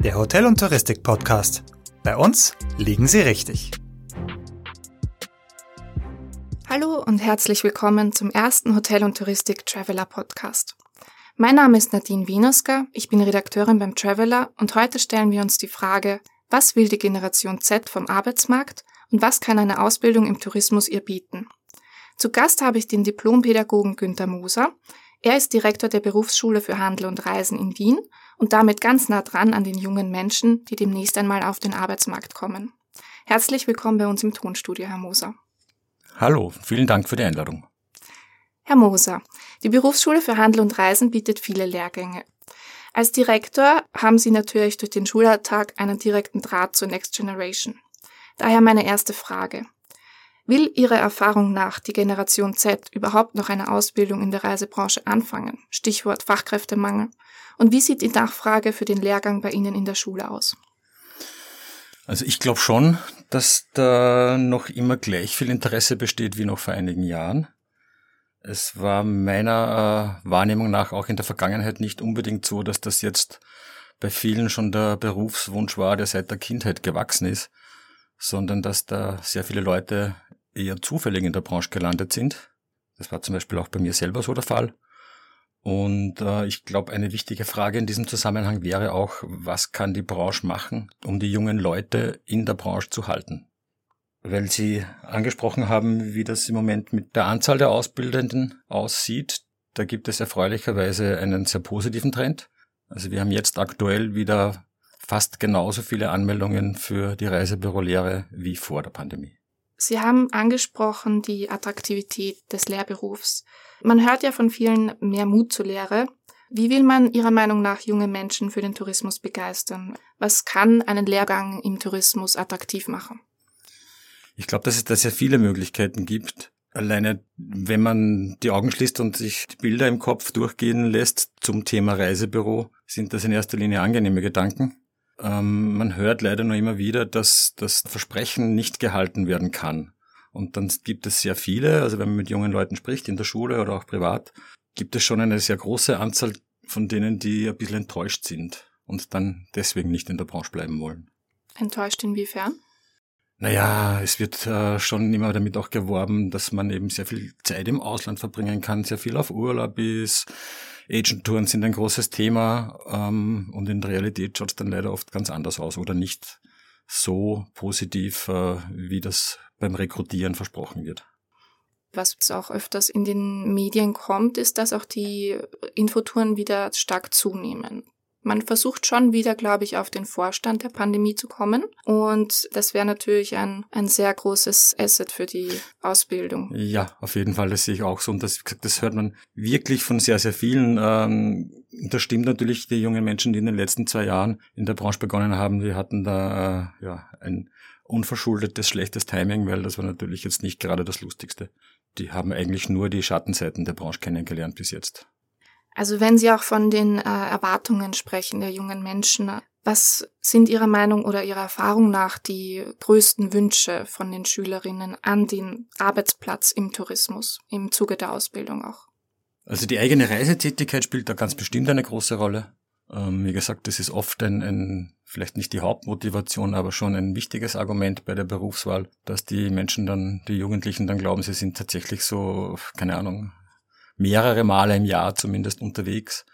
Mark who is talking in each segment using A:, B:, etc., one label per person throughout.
A: der Hotel- und Touristik-Podcast. Bei uns liegen Sie richtig.
B: Hallo und herzlich willkommen zum ersten Hotel- und Touristik-Traveler-Podcast. Mein Name ist Nadine Wienerska, ich bin Redakteurin beim Traveler und heute stellen wir uns die Frage, was will die Generation Z vom Arbeitsmarkt und was kann eine Ausbildung im Tourismus ihr bieten? Zu Gast habe ich den Diplompädagogen Günter Moser. Er ist Direktor der Berufsschule für Handel und Reisen in Wien und damit ganz nah dran an den jungen Menschen, die demnächst einmal auf den Arbeitsmarkt kommen. Herzlich willkommen bei uns im Tonstudio, Herr Moser.
C: Hallo, vielen Dank für die Einladung.
B: Herr Moser, die Berufsschule für Handel und Reisen bietet viele Lehrgänge. Als Direktor haben Sie natürlich durch den Schulalltag einen direkten Draht zur Next Generation. Daher meine erste Frage. Will Ihrer Erfahrung nach die Generation Z überhaupt noch eine Ausbildung in der Reisebranche anfangen? Stichwort Fachkräftemangel. Und wie sieht die Nachfrage für den Lehrgang bei Ihnen in der Schule aus?
C: Also ich glaube schon, dass da noch immer gleich viel Interesse besteht wie noch vor einigen Jahren. Es war meiner äh, Wahrnehmung nach auch in der Vergangenheit nicht unbedingt so, dass das jetzt bei vielen schon der Berufswunsch war, der seit der Kindheit gewachsen ist, sondern dass da sehr viele Leute eher zufällig in der Branche gelandet sind. Das war zum Beispiel auch bei mir selber so der Fall. Und äh, ich glaube, eine wichtige Frage in diesem Zusammenhang wäre auch, was kann die Branche machen, um die jungen Leute in der Branche zu halten? Weil Sie angesprochen haben, wie das im Moment mit der Anzahl der Ausbildenden aussieht, da gibt es erfreulicherweise einen sehr positiven Trend. Also wir haben jetzt aktuell wieder fast genauso viele Anmeldungen für die Reisebürolehre wie vor der Pandemie.
B: Sie haben angesprochen die Attraktivität des Lehrberufs. Man hört ja von vielen mehr Mut zur Lehre. Wie will man Ihrer Meinung nach junge Menschen für den Tourismus begeistern? Was kann einen Lehrgang im Tourismus attraktiv machen?
C: Ich glaube, dass es da sehr viele Möglichkeiten gibt. Alleine, wenn man die Augen schließt und sich die Bilder im Kopf durchgehen lässt zum Thema Reisebüro, sind das in erster Linie angenehme Gedanken. Ähm, man hört leider noch immer wieder, dass das Versprechen nicht gehalten werden kann. Und dann gibt es sehr viele, also wenn man mit jungen Leuten spricht, in der Schule oder auch privat, gibt es schon eine sehr große Anzahl von denen, die ein bisschen enttäuscht sind und dann deswegen nicht in der Branche bleiben wollen.
B: Enttäuscht inwiefern?
C: Naja, es wird äh, schon immer damit auch geworben, dass man eben sehr viel Zeit im Ausland verbringen kann, sehr viel auf Urlaub ist. Agent-Touren sind ein großes Thema ähm, und in der Realität schaut es dann leider oft ganz anders aus oder nicht so positiv, äh, wie das beim Rekrutieren versprochen wird.
B: Was auch öfters in den Medien kommt, ist, dass auch die Infotouren wieder stark zunehmen. Man versucht schon wieder, glaube ich, auf den Vorstand der Pandemie zu kommen. Und das wäre natürlich ein, ein sehr großes Asset für die Ausbildung.
C: Ja, auf jeden Fall, das sehe ich auch so. Und das, das hört man wirklich von sehr, sehr vielen. Ähm, das stimmt natürlich, die jungen Menschen, die in den letzten zwei Jahren in der Branche begonnen haben, die hatten da äh, ja ein unverschuldetes schlechtes Timing, weil das war natürlich jetzt nicht gerade das Lustigste. Die haben eigentlich nur die Schattenseiten der Branche kennengelernt bis jetzt.
B: Also wenn Sie auch von den äh, Erwartungen sprechen der jungen Menschen, was sind Ihrer Meinung oder Ihrer Erfahrung nach die größten Wünsche von den Schülerinnen an den Arbeitsplatz im Tourismus, im Zuge der Ausbildung auch?
C: Also die eigene Reisetätigkeit spielt da ganz bestimmt eine große Rolle. Ähm, wie gesagt, das ist oft ein, ein, vielleicht nicht die Hauptmotivation, aber schon ein wichtiges Argument bei der Berufswahl, dass die Menschen dann, die Jugendlichen dann glauben, sie sind tatsächlich so, keine Ahnung, mehrere Male im Jahr zumindest unterwegs.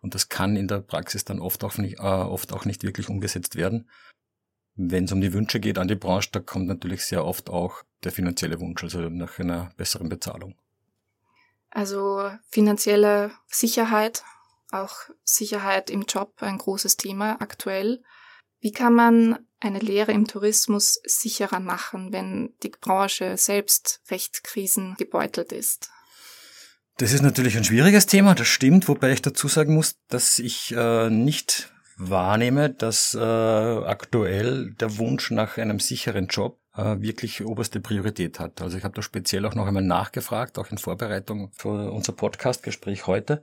C: Und das kann in der Praxis dann oft auch nicht, äh, oft auch nicht wirklich umgesetzt werden. Wenn es um die Wünsche geht an die Branche, da kommt natürlich sehr oft auch der finanzielle Wunsch, also nach einer besseren Bezahlung.
B: Also finanzielle Sicherheit, auch Sicherheit im Job, ein großes Thema aktuell. Wie kann man eine Lehre im Tourismus sicherer machen, wenn die Branche selbst recht krisengebeutelt ist?
C: Das ist natürlich ein schwieriges Thema, das stimmt, wobei ich dazu sagen muss, dass ich äh, nicht wahrnehme, dass äh, aktuell der Wunsch nach einem sicheren Job äh, wirklich oberste Priorität hat. Also ich habe da speziell auch noch einmal nachgefragt, auch in Vorbereitung für unser Podcast-Gespräch heute.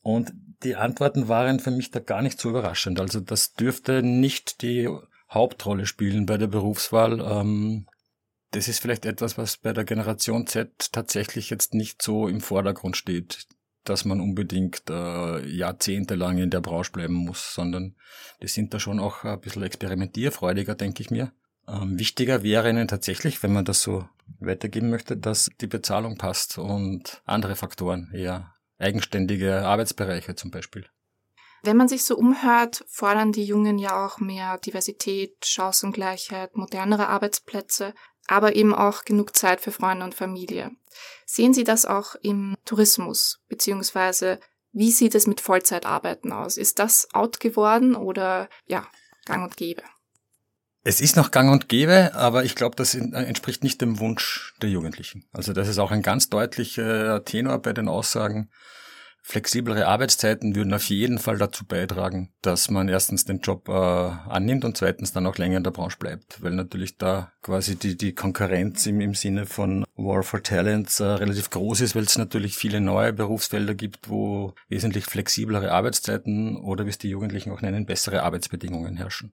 C: Und die Antworten waren für mich da gar nicht so überraschend. Also das dürfte nicht die Hauptrolle spielen bei der Berufswahl. Ähm, das ist vielleicht etwas, was bei der Generation Z tatsächlich jetzt nicht so im Vordergrund steht. dass man unbedingt äh, jahrzehntelang in der Branche bleiben muss, sondern die sind da schon auch ein bisschen experimentierfreudiger, denke ich mir. Ähm, wichtiger wäre ihnen tatsächlich, wenn man das so weitergeben möchte, dass die Bezahlung passt und andere Faktoren, eher eigenständige Arbeitsbereiche zum Beispiel.
B: Wenn man sich so umhört, fordern die Jungen ja auch mehr Diversität, Chancengleichheit, modernere Arbeitsplätze, aber eben auch genug Zeit für Freunde und Familie. Sehen Sie das auch im Tourismus, beziehungsweise wie sieht es mit Vollzeitarbeiten aus? Ist das out geworden oder ja, gang und gäbe?
C: Es ist noch gang und gäbe, aber ich glaube, das entspricht nicht dem Wunsch der Jugendlichen. Also das ist auch ein ganz deutlicher Tenor bei den Aussagen Flexiblere Arbeitszeiten würden auf jeden Fall dazu beitragen, dass man erstens den Job äh, annimmt und zweitens dann auch länger in der Branche bleibt, weil natürlich da quasi die, die Konkurrenz im, im Sinne von War for Talents äh, relativ groß ist, weil es natürlich viele neue Berufsfelder gibt, wo wesentlich flexiblere Arbeitszeiten oder wie es die Jugendlichen auch nennen, bessere Arbeitsbedingungen herrschen.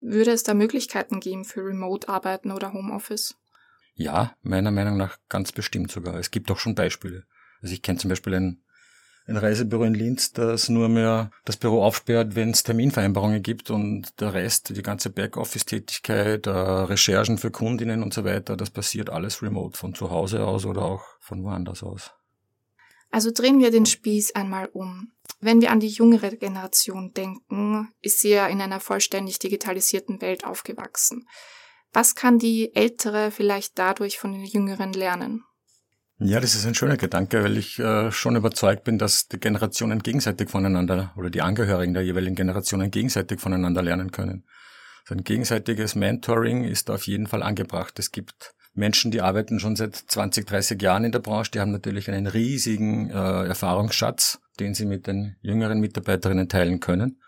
B: Würde es da Möglichkeiten geben für Remote-Arbeiten oder Homeoffice?
C: Ja, meiner Meinung nach ganz bestimmt sogar. Es gibt auch schon Beispiele. Also ich kenne zum Beispiel ein ein Reisebüro in Linz, das nur mehr das Büro aufsperrt, wenn es Terminvereinbarungen gibt und der Rest, die ganze Backoffice-Tätigkeit, äh, Recherchen für Kundinnen und so weiter, das passiert alles remote, von zu Hause aus oder auch von woanders aus.
B: Also drehen wir den Spieß einmal um. Wenn wir an die jüngere Generation denken, ist sie ja in einer vollständig digitalisierten Welt aufgewachsen. Was kann die ältere vielleicht dadurch von den jüngeren lernen?
C: Ja, das ist ein schöner Gedanke, weil ich äh, schon überzeugt bin, dass die Generationen gegenseitig voneinander oder die Angehörigen der jeweiligen Generationen gegenseitig voneinander lernen können. So ein gegenseitiges Mentoring ist auf jeden Fall angebracht. Es gibt Menschen, die arbeiten schon seit 20, 30 Jahren in der Branche, die haben natürlich einen riesigen äh, Erfahrungsschatz, den sie mit den jüngeren Mitarbeiterinnen teilen können.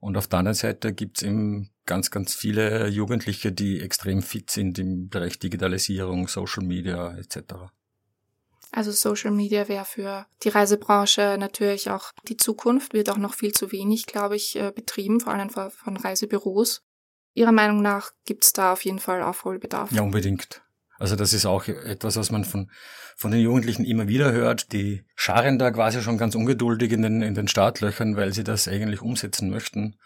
C: Und auf der anderen Seite gibt's eben ganz, ganz viele Jugendliche, die extrem fit sind im Bereich Digitalisierung, Social Media etc.
B: Also Social Media wäre für die Reisebranche natürlich auch die Zukunft, wird auch noch viel zu wenig, glaube ich, äh, betrieben, vor allem von Reisebüros. Ihrer Meinung nach gibt es da auf jeden Fall Aufholbedarf?
C: Ja, unbedingt. Also das ist auch etwas, was man von, von den Jugendlichen immer wieder hört. Die scharen da quasi schon ganz ungeduldig in den, in den Startlöchern, weil sie das eigentlich umsetzen möchten.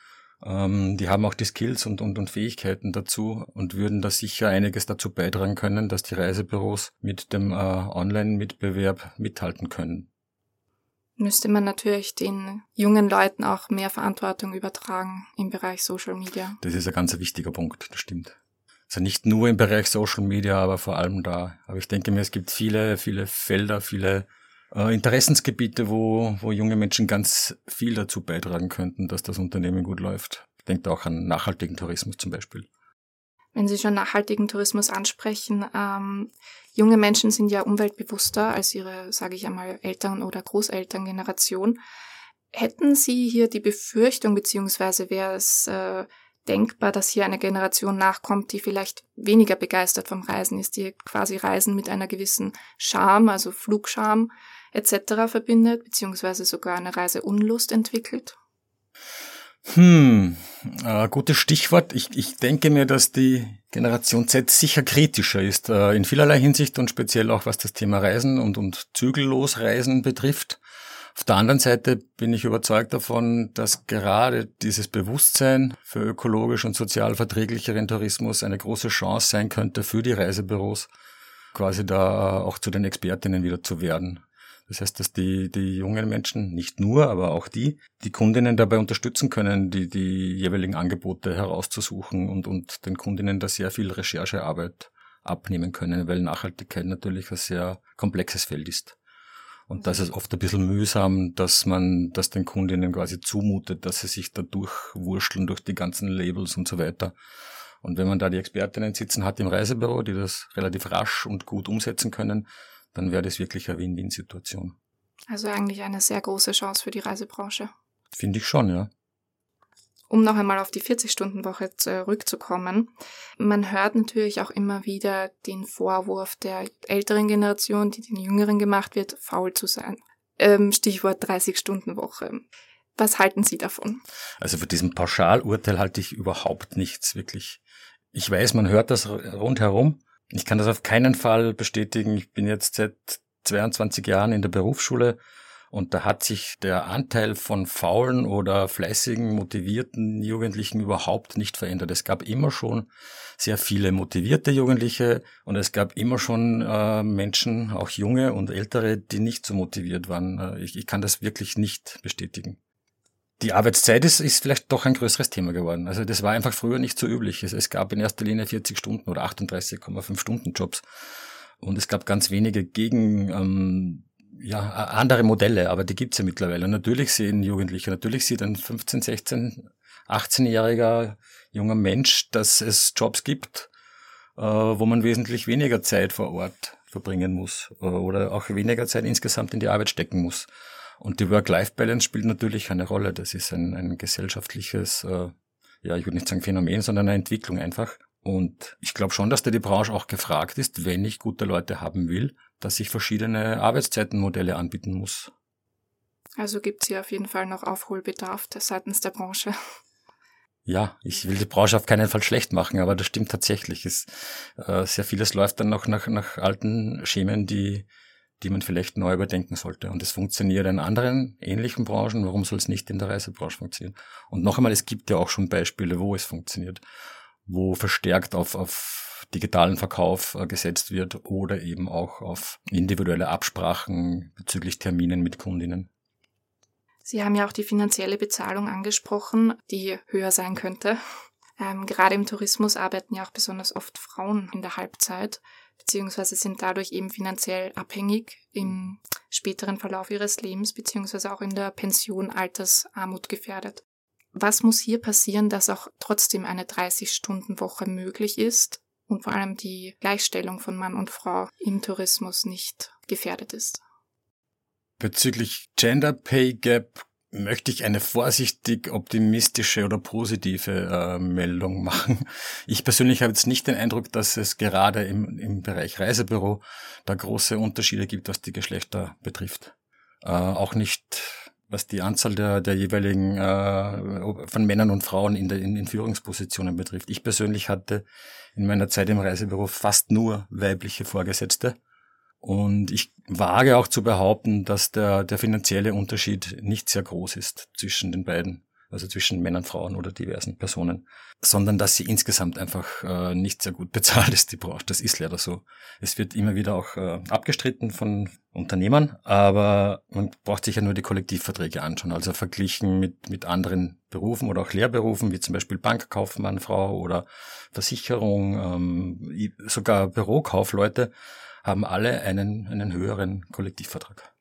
C: Ähm, die haben auch die Skills und, und, und Fähigkeiten dazu und würden da sicher einiges dazu beitragen können, dass die Reisebüros mit dem äh, Online-Mitbewerb mithalten können.
B: Müsste man natürlich den jungen Leuten auch mehr Verantwortung übertragen im Bereich Social Media.
C: Das ist ein ganz wichtiger Punkt, das stimmt. Also nicht nur im Bereich Social Media, aber vor allem da. Aber ich denke mir, es gibt viele, viele Felder, viele äh, Interessensgebiete, wo, wo junge Menschen ganz viel dazu beitragen könnten, dass das Unternehmen gut läuft. Ich denke auch an nachhaltigen Tourismus zum Beispiel.
B: Wenn Sie schon nachhaltigen Tourismus ansprechen, ähm, junge Menschen sind ja umweltbewusster als ihre, sage ich einmal, Eltern- oder Großelterngeneration. Hätten Sie hier die Befürchtung, beziehungsweise wäre es äh, denkbar, dass hier eine Generation nachkommt, die vielleicht weniger begeistert vom Reisen ist, die quasi Reisen mit einer gewissen Scham, also Flugscham, etc. verbindet, beziehungsweise sogar eine Reiseunlust entwickelt?
C: Hm, äh, gutes Stichwort. Ich, ich denke mir, dass die Generation Z sicher kritischer ist, äh, in vielerlei Hinsicht und speziell auch was das Thema Reisen und, und zügellos Reisen betrifft. Auf der anderen Seite bin ich überzeugt davon, dass gerade dieses Bewusstsein für ökologisch und sozial verträglicheren Tourismus eine große Chance sein könnte für die Reisebüros, quasi da auch zu den Expertinnen wieder zu werden. Das heißt, dass die, die jungen Menschen, nicht nur, aber auch die, die Kundinnen dabei unterstützen können, die, die jeweiligen Angebote herauszusuchen und, und den Kundinnen da sehr viel Recherchearbeit abnehmen können, weil Nachhaltigkeit natürlich ein sehr komplexes Feld ist. Und das ist oft ein bisschen mühsam, dass man das den Kundinnen quasi zumutet, dass sie sich da durchwurschteln durch die ganzen Labels und so weiter. Und wenn man da die Expertinnen sitzen hat im Reisebüro, die das relativ rasch und gut umsetzen können, dann wäre das wirklich eine Win-Win-Situation.
B: Also eigentlich eine sehr große Chance für die Reisebranche.
C: Finde ich schon, ja.
B: Um noch einmal auf die 40-Stunden-Woche zurückzukommen. Man hört natürlich auch immer wieder den Vorwurf der älteren Generation, die den Jüngeren gemacht wird, faul zu sein. Ähm, Stichwort 30-Stunden-Woche. Was halten Sie davon?
C: Also für diesem Pauschalurteil halte ich überhaupt nichts, wirklich. Ich weiß, man hört das rundherum. Ich kann das auf keinen Fall bestätigen. Ich bin jetzt seit 22 Jahren in der Berufsschule Und da hat sich der Anteil von faulen oder fleißigen, motivierten Jugendlichen überhaupt nicht verändert. Es gab immer schon sehr viele motivierte Jugendliche und es gab immer schon äh, Menschen, auch junge und ältere, die nicht so motiviert waren. Äh, ich, ich kann das wirklich nicht bestätigen. Die Arbeitszeit ist, ist vielleicht doch ein größeres Thema geworden. Also das war einfach früher nicht so üblich. Es, es gab in erster Linie 40 Stunden oder 38,5 Stunden Jobs. Und es gab ganz wenige gegen ähm, ja, andere Modelle, aber die gibt's ja mittlerweile. Natürlich sehen Jugendliche, natürlich sieht ein 15, 16, 18-jähriger junger Mensch, dass es Jobs gibt, äh, wo man wesentlich weniger Zeit vor Ort verbringen muss äh, oder auch weniger Zeit insgesamt in die Arbeit stecken muss. Und die Work-Life-Balance spielt natürlich eine Rolle. Das ist ein, ein gesellschaftliches, äh, ja, ich würde nicht sagen Phänomen, sondern eine Entwicklung einfach. Und ich glaube schon, dass da die Branche auch gefragt ist, wenn ich gute Leute haben will, dass ich verschiedene Arbeitszeitenmodelle anbieten muss.
B: Also gibt es hier auf jeden Fall noch Aufholbedarf seitens der Branche.
C: Ja, ich will die Branche auf keinen Fall schlecht machen, aber das stimmt tatsächlich. Es, äh, sehr vieles läuft dann noch nach, nach alten Schemen, die, die man vielleicht neu überdenken sollte. Und es funktioniert in anderen ähnlichen Branchen. Warum soll es nicht in der Reisebranche funktionieren? Und noch einmal, es gibt ja auch schon Beispiele, wo es funktioniert, wo verstärkt auf, auf digitalen Verkauf äh, gesetzt wird oder eben auch auf individuelle Absprachen bezüglich Terminen mit Kundinnen.
B: Sie haben ja auch die finanzielle Bezahlung angesprochen, die höher sein könnte. Ähm, gerade im Tourismus arbeiten ja auch besonders oft Frauen in der Halbzeit, beziehungsweise sind dadurch eben finanziell abhängig im späteren Verlauf ihres Lebens, beziehungsweise auch in der Pension Altersarmut gefährdet. Was muss hier passieren, dass auch trotzdem eine 30-Stunden-Woche möglich ist und vor allem die Gleichstellung von Mann und Frau im Tourismus nicht gefährdet ist.
C: Bezüglich Gender Pay Gap möchte ich eine vorsichtig optimistische oder positive äh, Meldung machen. Ich persönlich habe jetzt nicht den Eindruck, dass es gerade im, im Bereich Reisebüro da große Unterschiede gibt, was die Geschlechter betrifft. Äh, auch nicht was die Anzahl der, der jeweiligen äh, von Männern und Frauen in, der, in, in Führungspositionen betrifft. Ich persönlich hatte in meiner Zeit im Reisebüro fast nur weibliche Vorgesetzte. Und ich wage auch zu behaupten, dass der, der finanzielle Unterschied nicht sehr groß ist zwischen den beiden also zwischen Männern, Frauen oder diversen Personen, sondern dass sie insgesamt einfach äh, nicht sehr gut bezahlt ist, die Branche. Das ist leider so. Es wird immer wieder auch äh, abgestritten von Unternehmern, aber man braucht sich ja nur die Kollektivverträge anschauen, also verglichen mit, mit anderen Berufen oder auch Lehrberufen, wie zum Beispiel Bankkaufmann, Frau oder Versicherung, ähm, sogar Bürokaufleute haben alle einen, einen höheren Kollektivvertrag.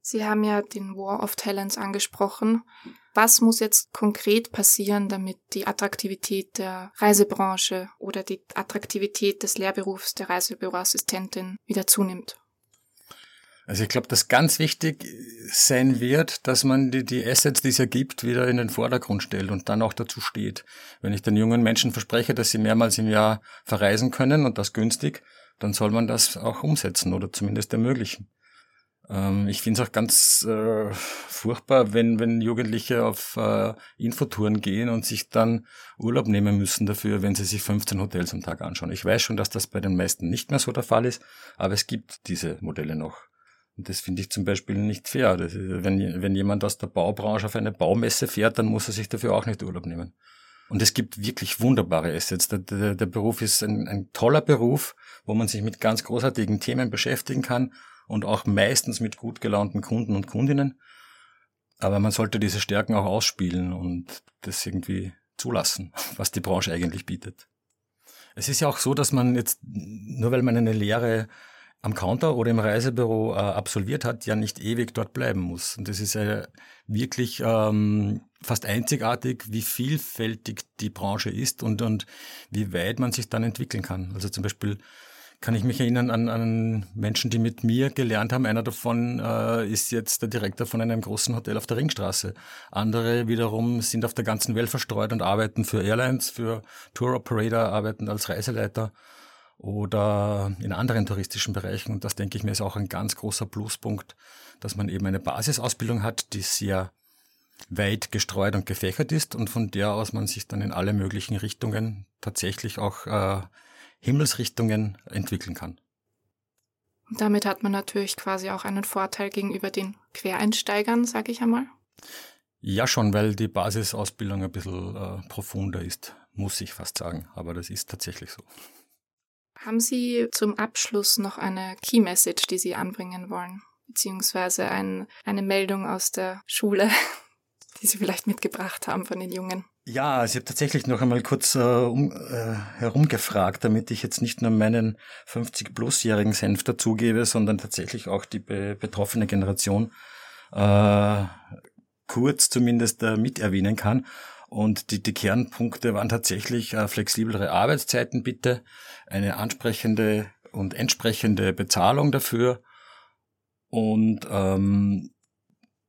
B: Sie haben ja den War of Talents angesprochen. Was muss jetzt konkret passieren, damit die Attraktivität der Reisebranche oder die Attraktivität des Lehrberufs der Reisebüroassistentin wieder zunimmt?
C: Also ich glaube, dass ganz wichtig sein wird, dass man die, die Assets, die es ja gibt, wieder in den Vordergrund stellt und dann auch dazu steht. Wenn ich den jungen Menschen verspreche, dass sie mehrmals im Jahr verreisen können und das günstig, dann soll man das auch umsetzen oder zumindest ermöglichen. Ähm, ich finde es auch ganz äh, furchtbar, wenn, wenn Jugendliche auf äh, Infotouren gehen und sich dann Urlaub nehmen müssen dafür, wenn sie sich 15 Hotels am Tag anschauen. Ich weiß schon, dass das bei den meisten nicht mehr so der Fall ist, aber es gibt diese Modelle noch. Und das finde ich zum Beispiel nicht fair. Ist, wenn, wenn jemand aus der Baubranche auf eine Baumesse fährt, dann muss er sich dafür auch nicht Urlaub nehmen. Und es gibt wirklich wunderbare Assets. Der, der, der Beruf ist ein, ein toller Beruf, wo man sich mit ganz großartigen Themen beschäftigen kann und auch meistens mit gut gelaunten Kunden und Kundinnen. Aber man sollte diese Stärken auch ausspielen und das irgendwie zulassen, was die Branche eigentlich bietet. Es ist ja auch so, dass man jetzt, nur weil man eine Lehre am Counter oder im Reisebüro äh, absolviert hat, ja nicht ewig dort bleiben muss. Und das ist ja wirklich ähm, fast einzigartig, wie vielfältig die Branche ist und, und wie weit man sich dann entwickeln kann. Also zum Beispiel kann ich mich erinnern an, an Menschen, die mit mir gelernt haben. Einer davon äh, ist jetzt der Direktor von einem großen Hotel auf der Ringstraße. Andere wiederum sind auf der ganzen Welt verstreut und arbeiten für Airlines, für Tour Operator, arbeiten als Reiseleiter oder in anderen touristischen Bereichen. Und das, denke ich mir, ist auch ein ganz großer Pluspunkt, dass man eben eine Basisausbildung hat, die sehr weit gestreut und gefächert ist und von der aus man sich dann in alle möglichen Richtungen tatsächlich auch äh, Himmelsrichtungen entwickeln kann.
B: Und damit hat man natürlich quasi auch einen Vorteil gegenüber den Quereinsteigern, sage ich einmal.
C: Ja, schon, weil die Basisausbildung ein bisschen äh, profunder ist, muss ich fast sagen. Aber das ist tatsächlich so.
B: Haben Sie zum Abschluss noch eine Key Message, die Sie anbringen wollen? Beziehungsweise ein, eine Meldung aus der Schule, die Sie vielleicht mitgebracht haben von den Jungen?
C: Ja, ich habe tatsächlich noch einmal kurz äh, um, äh, herumgefragt, damit ich jetzt nicht nur meinen 50-plus-jährigen Senf dazugebe, sondern tatsächlich auch die be betroffene Generation äh, kurz zumindest äh, mit erwähnen kann. Und die, die Kernpunkte waren tatsächlich äh, flexiblere Arbeitszeiten bitte, eine ansprechende und entsprechende Bezahlung dafür und ähm,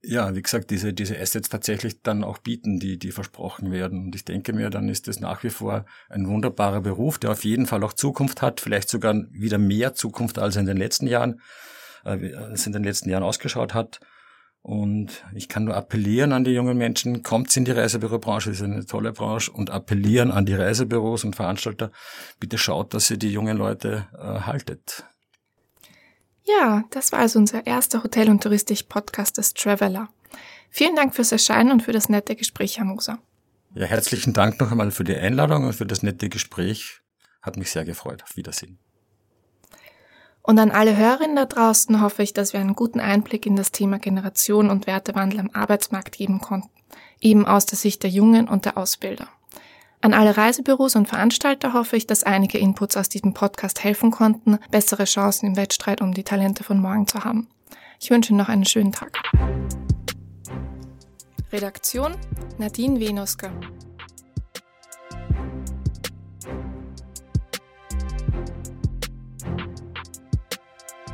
C: ja, wie gesagt, diese, diese Assets tatsächlich dann auch bieten, die, die versprochen werden. Und ich denke mir, dann ist es nach wie vor ein wunderbarer Beruf, der auf jeden Fall auch Zukunft hat, vielleicht sogar wieder mehr Zukunft, als in den letzten Jahren, äh, als in den letzten Jahren ausgeschaut hat. Und ich kann nur appellieren an die jungen Menschen, kommt in die Reisebürobranche, ist eine tolle Branche, und appellieren an die Reisebüros und Veranstalter, bitte schaut, dass ihr die jungen Leute äh, haltet.
B: Ja, das war also unser erster Hotel- und Touristik-Podcast des Traveller. Vielen Dank fürs Erscheinen und für das nette Gespräch, Herr Moser.
C: Ja, herzlichen Dank noch einmal für die Einladung und für das nette Gespräch. Hat mich sehr gefreut. Auf Wiedersehen.
B: Und an alle Hörerinnen da draußen hoffe ich, dass wir einen guten Einblick in das Thema Generation und Wertewandel am Arbeitsmarkt geben konnten, eben aus der Sicht der Jungen und der Ausbilder. An alle Reisebüros und Veranstalter hoffe ich, dass einige Inputs aus diesem Podcast helfen konnten, bessere Chancen im Wettstreit um die Talente von morgen zu haben. Ich wünsche Ihnen noch einen schönen Tag. Redaktion Nadine Wenosker